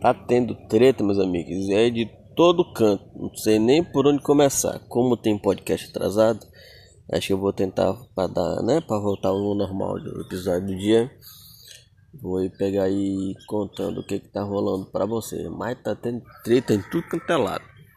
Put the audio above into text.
Tá tendo treta, meus amigos. É de todo canto. Não sei nem por onde começar. Como tem podcast atrasado, acho que eu vou tentar para dar, né, para voltar ao normal do episódio do dia. Vou aí pegar aí contando o que que tá rolando para você. Mas tá tendo treta em tudo quanto é lado.